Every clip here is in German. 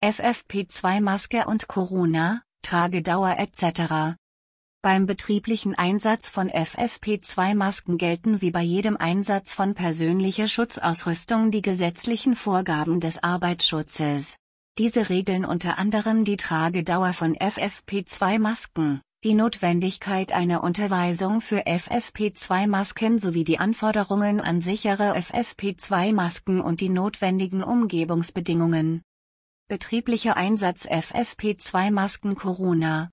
FFP2-Maske und Corona, Tragedauer etc. Beim betrieblichen Einsatz von FFP2-Masken gelten wie bei jedem Einsatz von persönlicher Schutzausrüstung die gesetzlichen Vorgaben des Arbeitsschutzes. Diese regeln unter anderem die Tragedauer von FFP2-Masken, die Notwendigkeit einer Unterweisung für FFP2-Masken sowie die Anforderungen an sichere FFP2-Masken und die notwendigen Umgebungsbedingungen. Betrieblicher Einsatz FFP2-Masken Corona.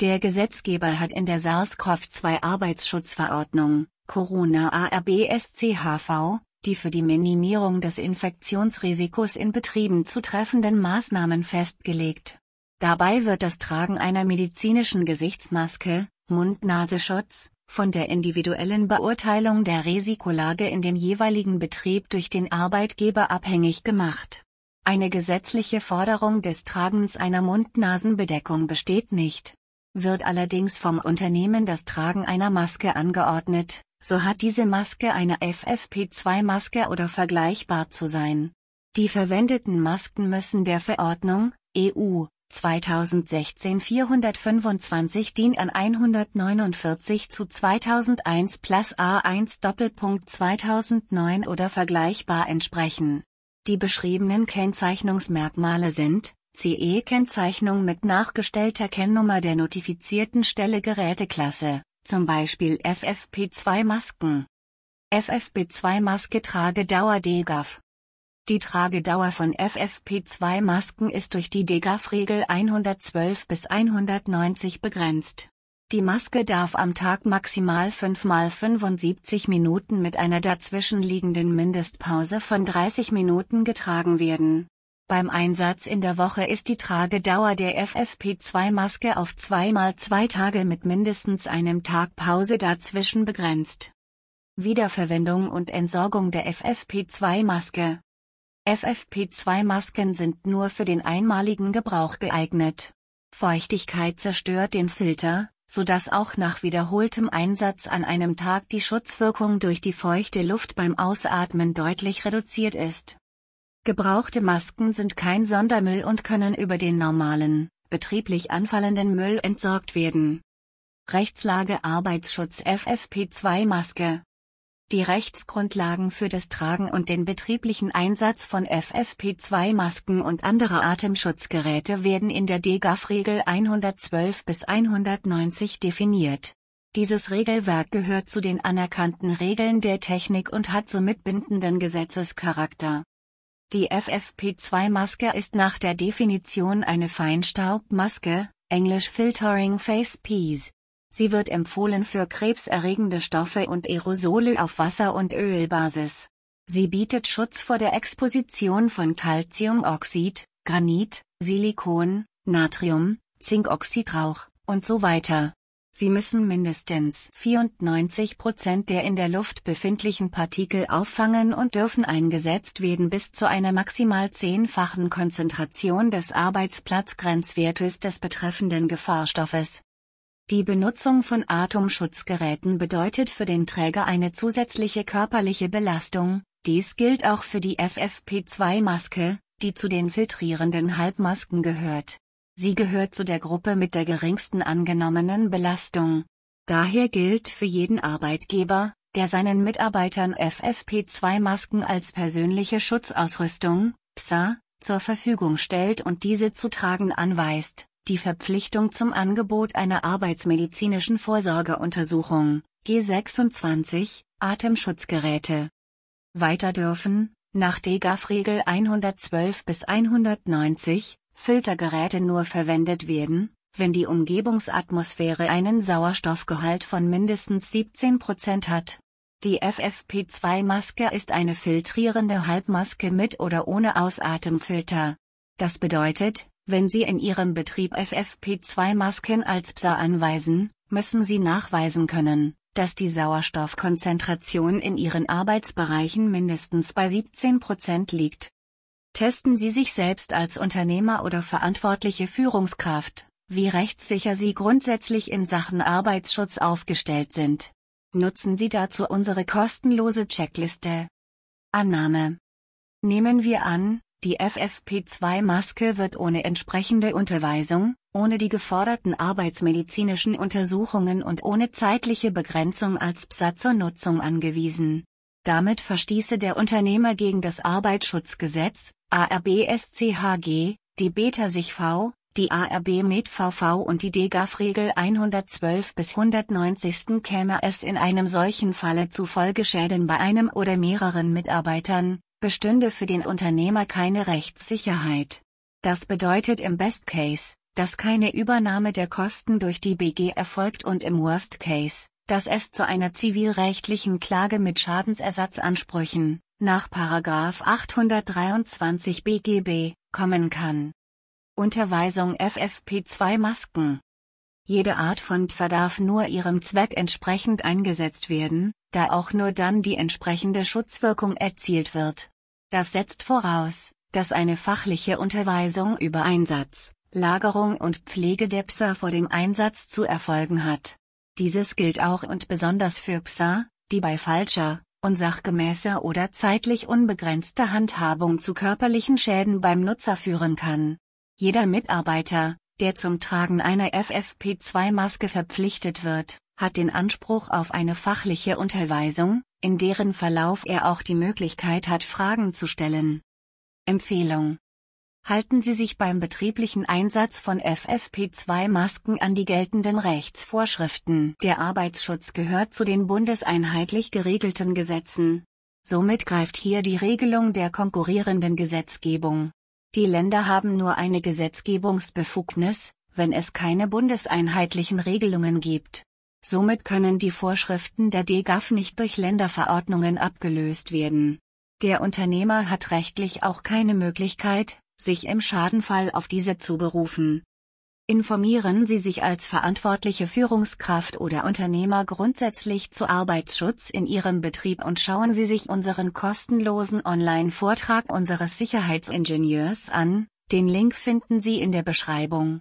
Der Gesetzgeber hat in der SARS-CoV-2 Arbeitsschutzverordnung, Corona ARBSCHV, die für die Minimierung des Infektionsrisikos in Betrieben zu treffenden Maßnahmen festgelegt. Dabei wird das Tragen einer medizinischen Gesichtsmaske, Mund-Nasenschutz, von der individuellen Beurteilung der Risikolage in dem jeweiligen Betrieb durch den Arbeitgeber abhängig gemacht. Eine gesetzliche Forderung des Tragens einer Mund-Nasen-Bedeckung besteht nicht. Wird allerdings vom Unternehmen das Tragen einer Maske angeordnet, so hat diese Maske eine FFP2-Maske oder vergleichbar zu sein. Die verwendeten Masken müssen der Verordnung, EU, 2016 425 DIN an 149 zu 2001 plus A1 Doppelpunkt 2009 oder vergleichbar entsprechen. Die beschriebenen Kennzeichnungsmerkmale sind CE-Kennzeichnung mit nachgestellter Kennnummer der notifizierten Stelle Geräteklasse, zum Beispiel FFP2-Masken. FFP2-Maske Tragedauer DGAF die Tragedauer von FFP2-Masken ist durch die DGAF-Regel 112 bis 190 begrenzt. Die Maske darf am Tag maximal 5 mal 75 Minuten mit einer dazwischenliegenden Mindestpause von 30 Minuten getragen werden. Beim Einsatz in der Woche ist die Tragedauer der FFP2-Maske auf 2 mal 2 Tage mit mindestens einem Tag Pause dazwischen begrenzt. Wiederverwendung und Entsorgung der FFP2-Maske FFP2-Masken sind nur für den einmaligen Gebrauch geeignet. Feuchtigkeit zerstört den Filter, sodass auch nach wiederholtem Einsatz an einem Tag die Schutzwirkung durch die feuchte Luft beim Ausatmen deutlich reduziert ist. Gebrauchte Masken sind kein Sondermüll und können über den normalen, betrieblich anfallenden Müll entsorgt werden. Rechtslage Arbeitsschutz FFP2 Maske die Rechtsgrundlagen für das Tragen und den betrieblichen Einsatz von FFP2-Masken und anderer Atemschutzgeräte werden in der DGAF-Regel 112 bis 190 definiert. Dieses Regelwerk gehört zu den anerkannten Regeln der Technik und hat somit bindenden Gesetzescharakter. Die FFP2-Maske ist nach der Definition eine Feinstaubmaske, englisch Filtering Face Piece. Sie wird empfohlen für krebserregende Stoffe und Aerosole auf Wasser- und Ölbasis. Sie bietet Schutz vor der Exposition von Calciumoxid, Granit, Silikon, Natrium, Zinkoxidrauch und so weiter. Sie müssen mindestens 94% der in der Luft befindlichen Partikel auffangen und dürfen eingesetzt werden bis zu einer maximal zehnfachen Konzentration des Arbeitsplatzgrenzwertes des betreffenden Gefahrstoffes. Die Benutzung von Atemschutzgeräten bedeutet für den Träger eine zusätzliche körperliche Belastung, dies gilt auch für die FFP2-Maske, die zu den filtrierenden Halbmasken gehört. Sie gehört zu der Gruppe mit der geringsten angenommenen Belastung. Daher gilt für jeden Arbeitgeber, der seinen Mitarbeitern FFP2-Masken als persönliche Schutzausrüstung, PSA, zur Verfügung stellt und diese zu tragen anweist die Verpflichtung zum Angebot einer arbeitsmedizinischen Vorsorgeuntersuchung, G26, Atemschutzgeräte. Weiter dürfen, nach DGAF-Regel 112 bis 190, Filtergeräte nur verwendet werden, wenn die Umgebungsatmosphäre einen Sauerstoffgehalt von mindestens 17% hat. Die FFP2-Maske ist eine filtrierende Halbmaske mit oder ohne Ausatemfilter. Das bedeutet, wenn Sie in Ihrem Betrieb FFP2-Masken als PSA anweisen, müssen Sie nachweisen können, dass die Sauerstoffkonzentration in Ihren Arbeitsbereichen mindestens bei 17% liegt. Testen Sie sich selbst als Unternehmer oder verantwortliche Führungskraft, wie rechtssicher Sie grundsätzlich in Sachen Arbeitsschutz aufgestellt sind. Nutzen Sie dazu unsere kostenlose Checkliste. Annahme. Nehmen wir an, Die FFP2-Maske wird ohne entsprechende Unterweisung, ohne die geforderten arbeitsmedizinischen Untersuchungen und ohne zeitliche Begrenzung als PSA zur Nutzung angewiesen. Damit verstieße der Unternehmer gegen das Arbeitsschutzgesetz, ARBSCHG, die Beta-SIG-V, die ARB Med VV und die DGAF-Regel 112 bis 190. käme es in einem solchen Falle zu Folgeschäden bei einem oder mehreren Mitarbeitern, bestünde für den Unternehmer keine Rechtssicherheit. Das bedeutet im Best Case, dass keine Übernahme der Kosten durch die BG erfolgt und im Worst Case, dass es zu einer zivilrechtlichen Klage mit Schadensersatzansprüchen, nach 823 BGB, kommen kann. Unterweisung FFP2-Masken Jede Art von PSA darf nur ihrem Zweck entsprechend eingesetzt werden, da auch nur dann die entsprechende Schutzwirkung erzielt wird. Das setzt voraus, dass eine fachliche Unterweisung über Einsatz, Lagerung und Pflege der PSA vor dem Einsatz zu erfolgen hat. Dieses gilt auch und besonders für PSA, die bei falscher, unsachgemäßer oder zeitlich unbegrenzter Handhabung zu körperlichen Schäden beim Nutzer führen kann. Jeder Mitarbeiter, der zum Tragen einer FFP2-Maske verpflichtet wird, hat den Anspruch auf eine fachliche Unterweisung, in deren Verlauf er auch die Möglichkeit hat Fragen zu stellen. Empfehlung halten Sie sich beim betrieblichen Einsatz von FFP2-Masken an die geltenden Rechtsvorschriften. Der Arbeitsschutz gehört zu den bundeseinheitlich geregelten Gesetzen. Somit greift hier die Regelung der konkurrierenden Gesetzgebung. Die Länder haben nur eine Gesetzgebungsbefugnis, wenn es keine bundeseinheitlichen Regelungen gibt. Somit können die Vorschriften der DGAF nicht durch Länderverordnungen abgelöst werden. Der Unternehmer hat rechtlich auch keine Möglichkeit, sich im Schadenfall auf diese zu berufen. Informieren Sie sich als verantwortliche Führungskraft oder Unternehmer grundsätzlich zu Arbeitsschutz in Ihrem Betrieb und schauen Sie sich unseren kostenlosen Online-Vortrag unseres Sicherheitsingenieurs an, den Link finden Sie in der Beschreibung.